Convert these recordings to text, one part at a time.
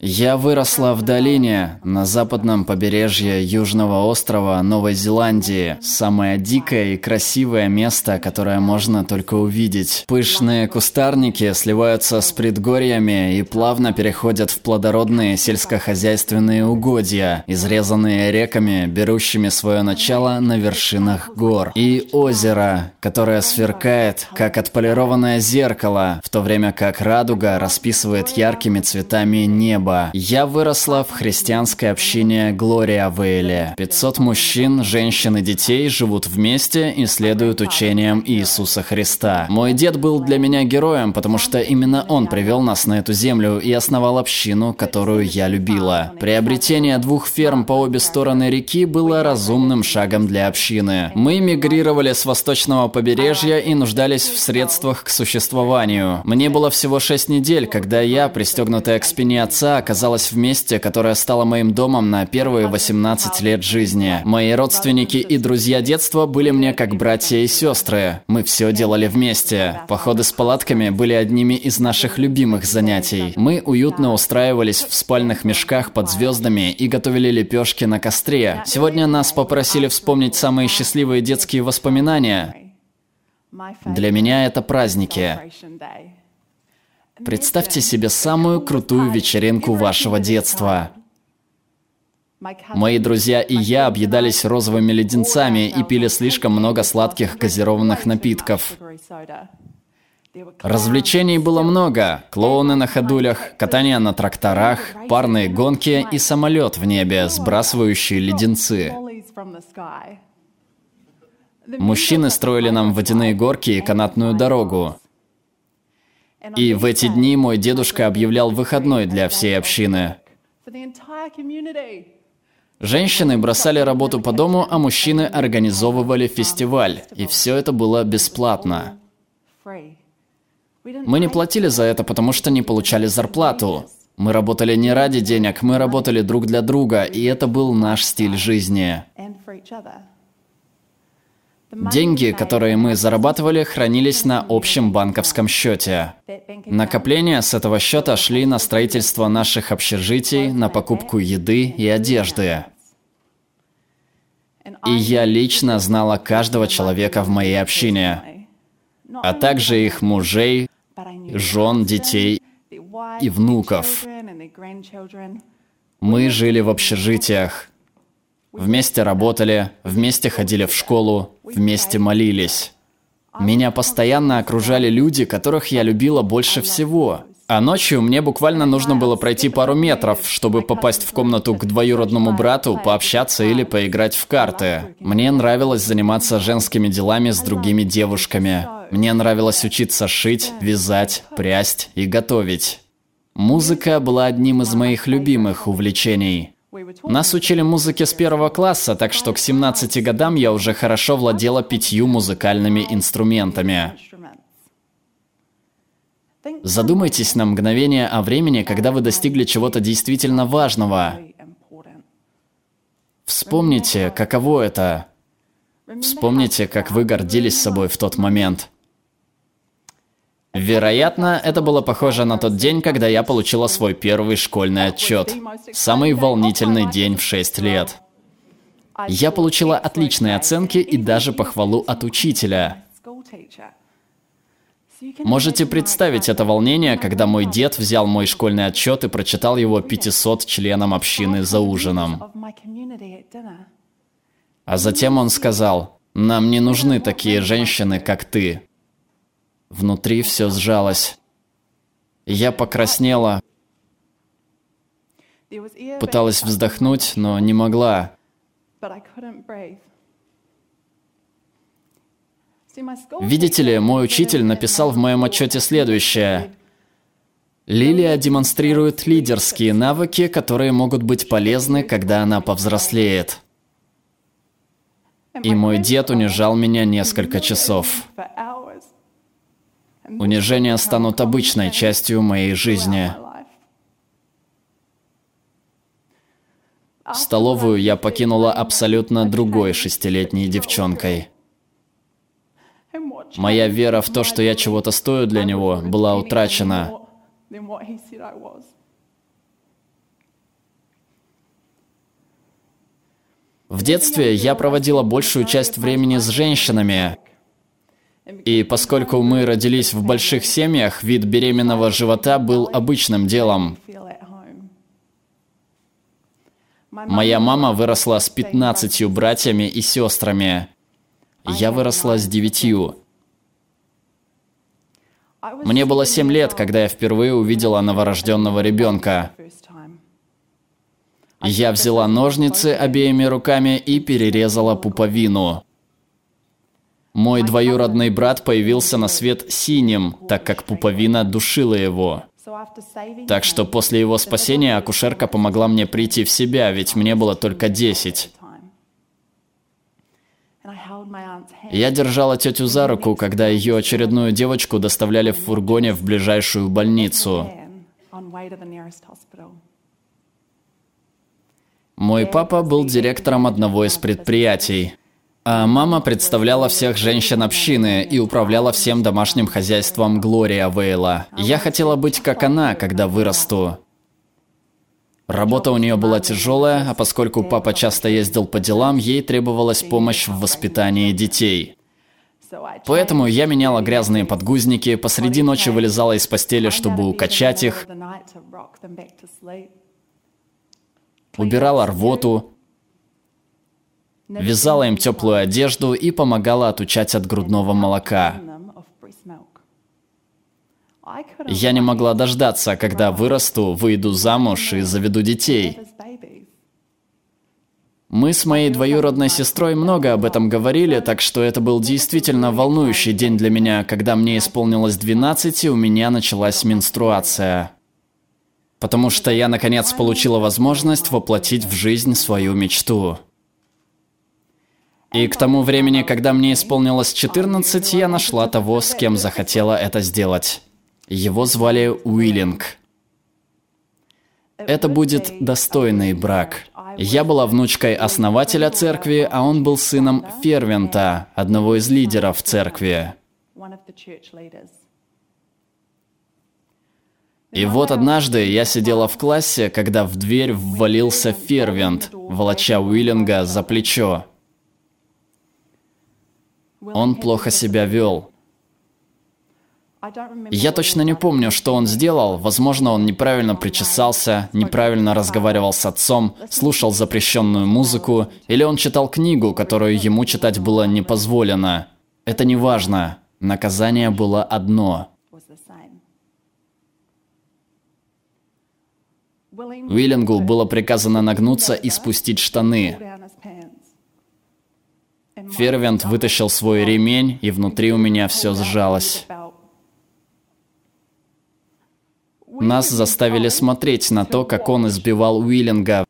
Я выросла в долине на западном побережье Южного острова Новой Зеландии. Самое дикое и красивое место, которое можно только увидеть. Пышные кустарники сливаются с предгорьями и плавно переходят в плодородные сельскохозяйственные угодья, изрезанные реками, берущими свое начало на вершинах гор. И озеро, которое сверкает, как отполированное зеркало, в то время как радуга расписывает яркими цветами небо неба. Я выросла в христианской общине Глория Вейле. 500 мужчин, женщин и детей живут вместе и следуют учениям Иисуса Христа. Мой дед был для меня героем, потому что именно он привел нас на эту землю и основал общину, которую я любила. Приобретение двух ферм по обе стороны реки было разумным шагом для общины. Мы мигрировали с восточного побережья и нуждались в средствах к существованию. Мне было всего 6 недель, когда я, пристегнутая к спине отца, оказалась в месте, которое стало моим домом на первые 18 лет жизни. Мои родственники и друзья детства были мне как братья и сестры. Мы все делали вместе. Походы с палатками были одними из наших любимых занятий. Мы уютно устраивались в спальных мешках под звездами и готовили лепешки на костре. Сегодня нас попросили вспомнить самые счастливые детские воспоминания. Для меня это праздники. Представьте себе самую крутую вечеринку вашего детства. Мои друзья и я объедались розовыми леденцами и пили слишком много сладких газированных напитков. Развлечений было много. Клоуны на ходулях, катание на тракторах, парные гонки и самолет в небе, сбрасывающий леденцы. Мужчины строили нам водяные горки и канатную дорогу. И в эти дни мой дедушка объявлял выходной для всей общины. Женщины бросали работу по дому, а мужчины организовывали фестиваль. И все это было бесплатно. Мы не платили за это, потому что не получали зарплату. Мы работали не ради денег, мы работали друг для друга, и это был наш стиль жизни. Деньги, которые мы зарабатывали, хранились на общем банковском счете. Накопления с этого счета шли на строительство наших общежитий, на покупку еды и одежды. И я лично знала каждого человека в моей общине, а также их мужей, жен, детей и внуков. Мы жили в общежитиях. Вместе работали, вместе ходили в школу, вместе молились. Меня постоянно окружали люди, которых я любила больше всего. А ночью мне буквально нужно было пройти пару метров, чтобы попасть в комнату к двоюродному брату, пообщаться или поиграть в карты. Мне нравилось заниматься женскими делами с другими девушками. Мне нравилось учиться шить, вязать, прясть и готовить. Музыка была одним из моих любимых увлечений. Нас учили музыке с первого класса, так что к 17 годам я уже хорошо владела пятью музыкальными инструментами. Задумайтесь на мгновение о времени, когда вы достигли чего-то действительно важного. Вспомните, каково это. Вспомните, как вы гордились собой в тот момент. Вероятно, это было похоже на тот день, когда я получила свой первый школьный отчет. Самый волнительный день в 6 лет. Я получила отличные оценки и даже похвалу от учителя. Можете представить это волнение, когда мой дед взял мой школьный отчет и прочитал его 500 членам общины за ужином. А затем он сказал, «Нам не нужны такие женщины, как ты. Внутри все сжалось. Я покраснела. Пыталась вздохнуть, но не могла. Видите ли, мой учитель написал в моем отчете следующее. Лилия демонстрирует лидерские навыки, которые могут быть полезны, когда она повзрослеет. И мой дед унижал меня несколько часов. Унижения станут обычной частью моей жизни. Столовую я покинула абсолютно другой шестилетней девчонкой. Моя вера в то, что я чего-то стою для него, была утрачена. В детстве я проводила большую часть времени с женщинами, и поскольку мы родились в больших семьях, вид беременного живота был обычным делом. Моя мама выросла с 15 братьями и сестрами. Я выросла с девятью. Мне было 7 лет, когда я впервые увидела новорожденного ребенка. Я взяла ножницы обеими руками и перерезала пуповину. Мой двоюродный брат появился на свет синим, так как пуповина душила его. Так что после его спасения акушерка помогла мне прийти в себя, ведь мне было только 10. Я держала тетю за руку, когда ее очередную девочку доставляли в фургоне в ближайшую больницу. Мой папа был директором одного из предприятий. А мама представляла всех женщин общины и управляла всем домашним хозяйством Глория Вейла. Я хотела быть как она, когда вырасту. Работа у нее была тяжелая, а поскольку папа часто ездил по делам, ей требовалась помощь в воспитании детей. Поэтому я меняла грязные подгузники, посреди ночи вылезала из постели, чтобы укачать их, убирала рвоту, вязала им теплую одежду и помогала отучать от грудного молока. Я не могла дождаться, когда вырасту, выйду замуж и заведу детей. Мы с моей двоюродной сестрой много об этом говорили, так что это был действительно волнующий день для меня, когда мне исполнилось 12 и у меня началась менструация. Потому что я наконец получила возможность воплотить в жизнь свою мечту. И к тому времени, когда мне исполнилось 14, я нашла того, с кем захотела это сделать. Его звали Уиллинг. Это будет достойный брак. Я была внучкой основателя церкви, а он был сыном Фервента, одного из лидеров церкви. И вот однажды я сидела в классе, когда в дверь ввалился Фервент, волоча Уиллинга за плечо. Он плохо себя вел. Я точно не помню, что он сделал. Возможно, он неправильно причесался, неправильно разговаривал с отцом, слушал запрещенную музыку, или он читал книгу, которую ему читать было не позволено. Это не важно. Наказание было одно. Уиллингу было приказано нагнуться и спустить штаны. Фервент вытащил свой ремень, и внутри у меня все сжалось. Нас заставили смотреть на то, как он избивал Уиллинга.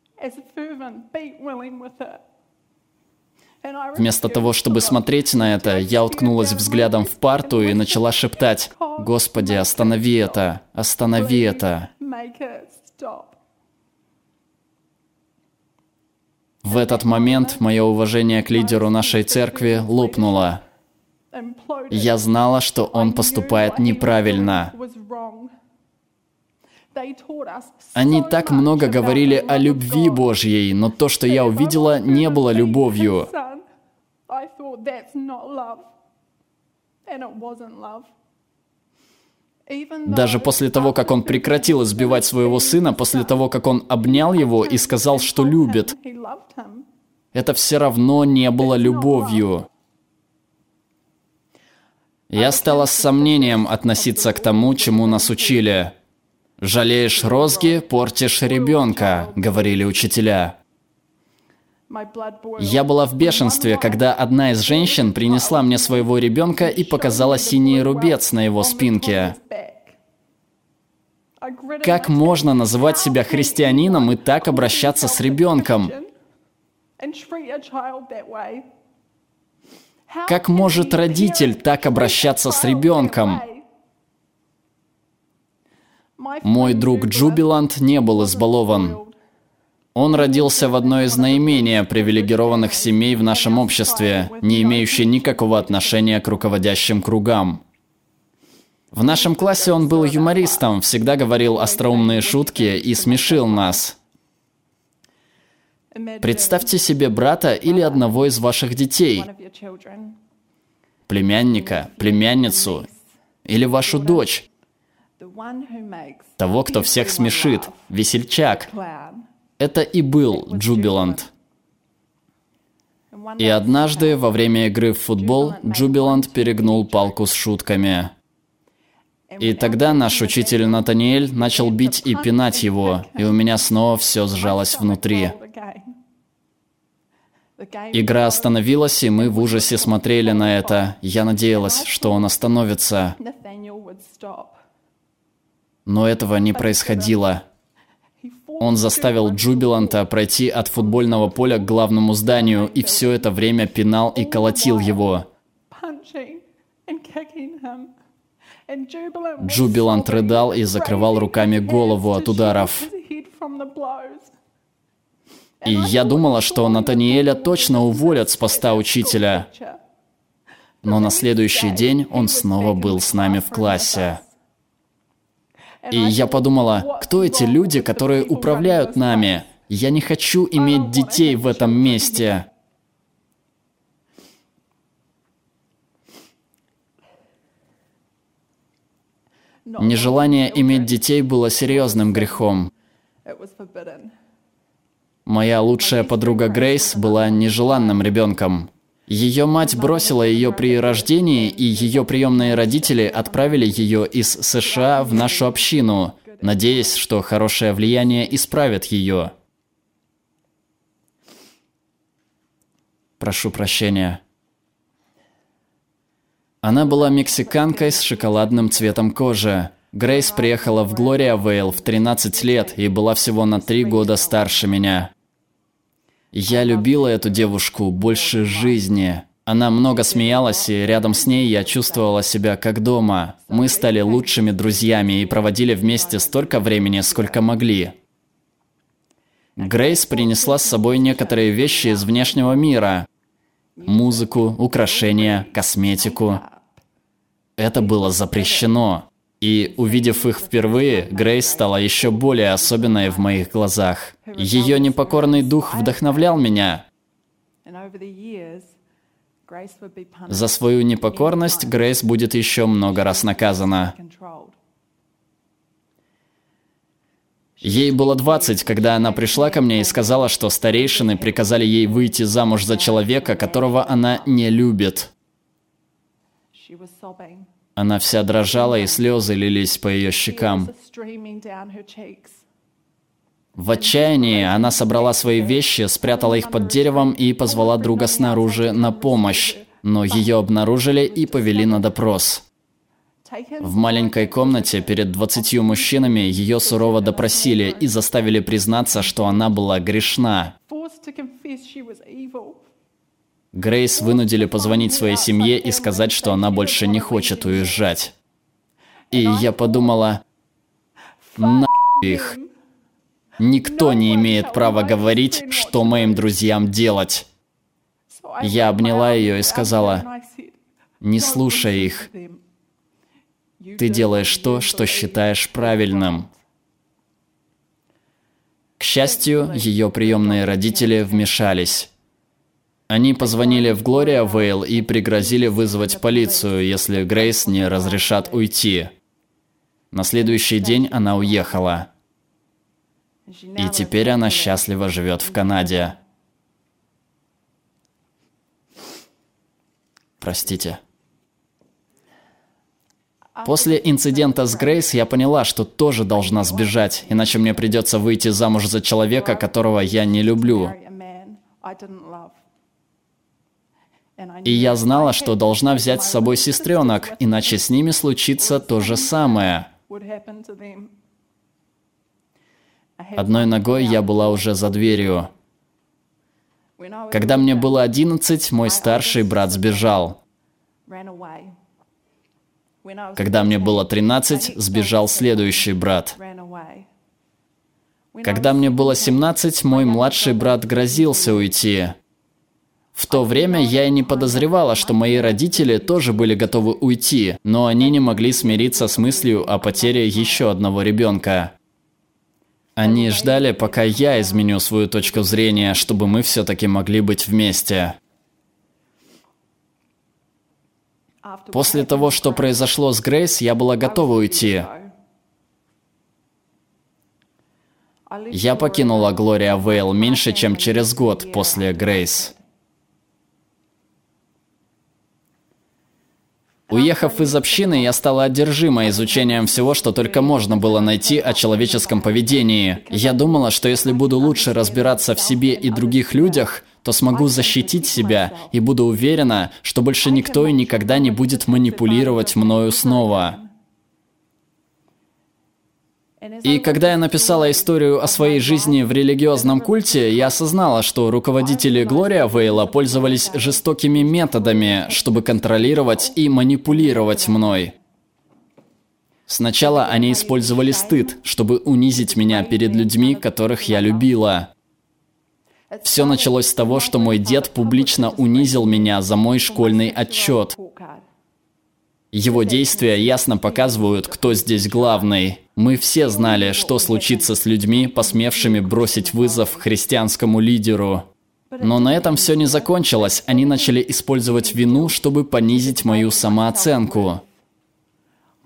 Вместо того, чтобы смотреть на это, я уткнулась взглядом в парту и начала шептать «Господи, останови это! Останови это!» В этот момент мое уважение к лидеру нашей церкви лопнуло. Я знала, что он поступает неправильно. Они так много говорили о любви Божьей, но то, что я увидела, не было любовью. Даже после того, как он прекратил избивать своего сына, после того, как он обнял его и сказал, что любит, это все равно не было любовью. Я стала с сомнением относиться к тому, чему нас учили. «Жалеешь розги, портишь ребенка», — говорили учителя. Я была в бешенстве, когда одна из женщин принесла мне своего ребенка и показала синий рубец на его спинке. Как можно называть себя христианином и так обращаться с ребенком? Как может родитель так обращаться с ребенком? Мой друг Джубиланд не был избалован. Он родился в одной из наименее привилегированных семей в нашем обществе, не имеющей никакого отношения к руководящим кругам. В нашем классе он был юмористом, всегда говорил остроумные шутки и смешил нас. Представьте себе брата или одного из ваших детей, племянника, племянницу или вашу дочь, того, кто всех смешит, весельчак. Это и был Джубиланд. И однажды во время игры в футбол Джубиланд перегнул палку с шутками. И тогда наш учитель Натаниэль начал бить и пинать его, и у меня снова все сжалось внутри. Игра остановилась, и мы в ужасе смотрели на это. Я надеялась, что он остановится. Но этого не происходило. Он заставил Джубиланта пройти от футбольного поля к главному зданию и все это время пинал и колотил его. Джубилант рыдал и закрывал руками голову от ударов. И я думала, что Натаниэля точно уволят с поста учителя. Но на следующий день он снова был с нами в классе. И я подумала, кто эти люди, которые управляют нами? Я не хочу иметь детей в этом месте. Нежелание иметь детей было серьезным грехом. Моя лучшая подруга Грейс была нежеланным ребенком. Ее мать бросила ее при рождении, и ее приемные родители отправили ее из США в нашу общину, надеясь, что хорошее влияние исправит ее. Прошу прощения. Она была мексиканкой с шоколадным цветом кожи. Грейс приехала в Глория Вейл в 13 лет и была всего на 3 года старше меня. Я любила эту девушку больше жизни. Она много смеялась, и рядом с ней я чувствовала себя как дома. Мы стали лучшими друзьями и проводили вместе столько времени, сколько могли. Грейс принесла с собой некоторые вещи из внешнего мира. Музыку, украшения, косметику. Это было запрещено. И увидев их впервые, Грейс стала еще более особенной в моих глазах. Ее непокорный дух вдохновлял меня. За свою непокорность Грейс будет еще много раз наказана. Ей было 20, когда она пришла ко мне и сказала, что старейшины приказали ей выйти замуж за человека, которого она не любит. Она вся дрожала, и слезы лились по ее щекам. В отчаянии она собрала свои вещи, спрятала их под деревом и позвала друга снаружи на помощь. Но ее обнаружили и повели на допрос. В маленькой комнате перед двадцатью мужчинами ее сурово допросили и заставили признаться, что она была грешна. Грейс вынудили позвонить своей семье и сказать, что она больше не хочет уезжать. И я подумала, на их. Никто не имеет права говорить, что моим друзьям делать. Я обняла ее и сказала, не слушай их. Ты делаешь то, что считаешь правильным. К счастью, ее приемные родители вмешались. Они позвонили в Глория Вейл и пригрозили вызвать полицию, если Грейс не разрешат уйти. На следующий день она уехала. И теперь она счастливо живет в Канаде. Простите. После инцидента с Грейс я поняла, что тоже должна сбежать, иначе мне придется выйти замуж за человека, которого я не люблю. И я знала, что должна взять с собой сестренок, иначе с ними случится то же самое. Одной ногой я была уже за дверью. Когда мне было 11, мой старший брат сбежал. Когда мне было 13, сбежал следующий брат. Когда мне было 17, мой младший брат грозился уйти. В то время я и не подозревала, что мои родители тоже были готовы уйти, но они не могли смириться с мыслью о потере еще одного ребенка. Они ждали, пока я изменю свою точку зрения, чтобы мы все-таки могли быть вместе. После того, что произошло с Грейс, я была готова уйти. Я покинула Глория Вейл меньше, чем через год после Грейс. Уехав из общины, я стала одержима изучением всего, что только можно было найти о человеческом поведении. Я думала, что если буду лучше разбираться в себе и других людях, то смогу защитить себя и буду уверена, что больше никто и никогда не будет манипулировать мною снова. И когда я написала историю о своей жизни в религиозном культе, я осознала, что руководители Глория Вейла пользовались жестокими методами, чтобы контролировать и манипулировать мной. Сначала они использовали стыд, чтобы унизить меня перед людьми, которых я любила. Все началось с того, что мой дед публично унизил меня за мой школьный отчет. Его действия ясно показывают, кто здесь главный. Мы все знали, что случится с людьми, посмевшими бросить вызов христианскому лидеру. Но на этом все не закончилось. Они начали использовать вину, чтобы понизить мою самооценку.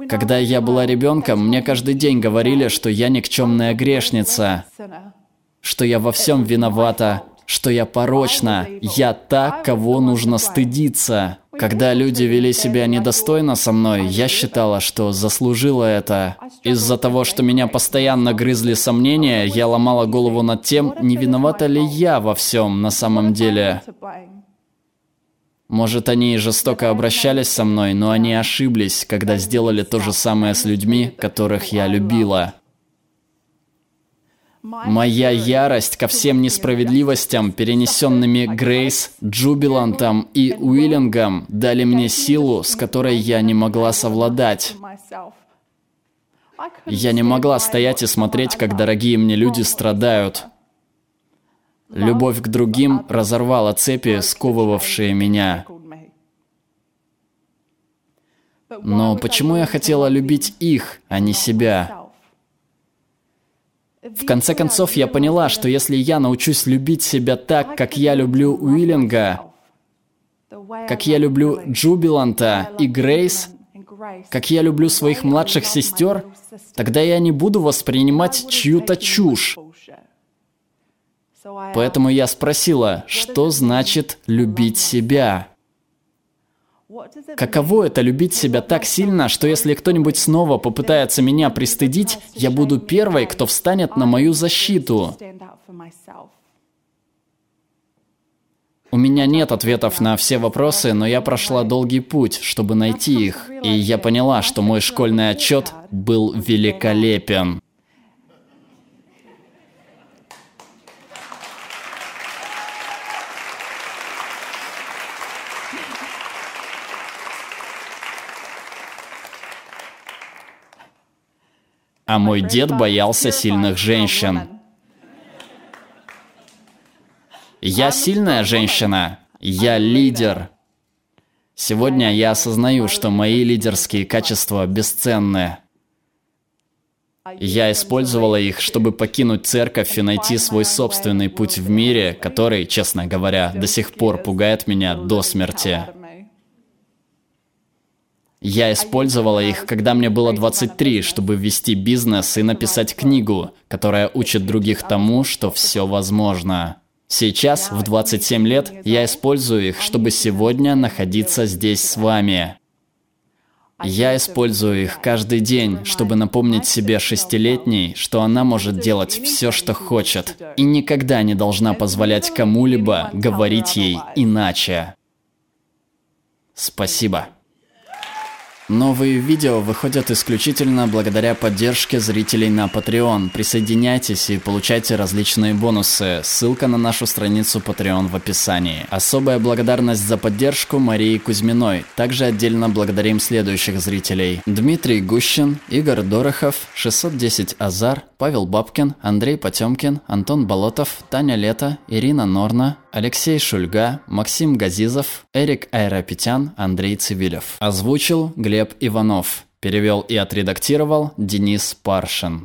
Когда я была ребенком, мне каждый день говорили, что я никчемная грешница, что я во всем виновата, что я порочна, я та, кого нужно стыдиться. Когда люди вели себя недостойно со мной, я считала, что заслужила это. Из-за того, что меня постоянно грызли сомнения, я ломала голову над тем, не виновата ли я во всем на самом деле. Может, они и жестоко обращались со мной, но они ошиблись, когда сделали то же самое с людьми, которых я любила. Моя ярость ко всем несправедливостям, перенесенными Грейс, Джубилантом и Уиллингом, дали мне силу, с которой я не могла совладать. Я не могла стоять и смотреть, как дорогие мне люди страдают. Любовь к другим разорвала цепи, сковывавшие меня. Но почему я хотела любить их, а не себя? В конце концов, я поняла, что если я научусь любить себя так, как я люблю Уиллинга, как я люблю Джубиланта и Грейс, как я люблю своих младших сестер, тогда я не буду воспринимать чью-то чушь. Поэтому я спросила, что значит любить себя? Каково это любить себя так сильно, что если кто-нибудь снова попытается меня пристыдить, я буду первой, кто встанет на мою защиту? У меня нет ответов на все вопросы, но я прошла долгий путь, чтобы найти их. И я поняла, что мой школьный отчет был великолепен. А мой дед боялся сильных женщин. Я сильная женщина. Я лидер. Сегодня я осознаю, что мои лидерские качества бесценны. Я использовала их, чтобы покинуть церковь и найти свой собственный путь в мире, который, честно говоря, до сих пор пугает меня до смерти. Я использовала их, когда мне было 23, чтобы ввести бизнес и написать книгу, которая учит других тому, что все возможно. Сейчас, в 27 лет, я использую их, чтобы сегодня находиться здесь с вами. Я использую их каждый день, чтобы напомнить себе шестилетней, что она может делать все, что хочет, и никогда не должна позволять кому-либо говорить ей иначе. Спасибо. Новые видео выходят исключительно благодаря поддержке зрителей на Patreon. Присоединяйтесь и получайте различные бонусы. Ссылка на нашу страницу Patreon в описании. Особая благодарность за поддержку Марии Кузьминой. Также отдельно благодарим следующих зрителей. Дмитрий Гущин, Игорь Дорохов, 610 Азар, Павел Бабкин, Андрей Потемкин, Антон Болотов, Таня Лето, Ирина Норна, Алексей Шульга, Максим Газизов, Эрик Айрапетян, Андрей Цивилев. Озвучил Глеб Иванов. Перевел и отредактировал Денис Паршин.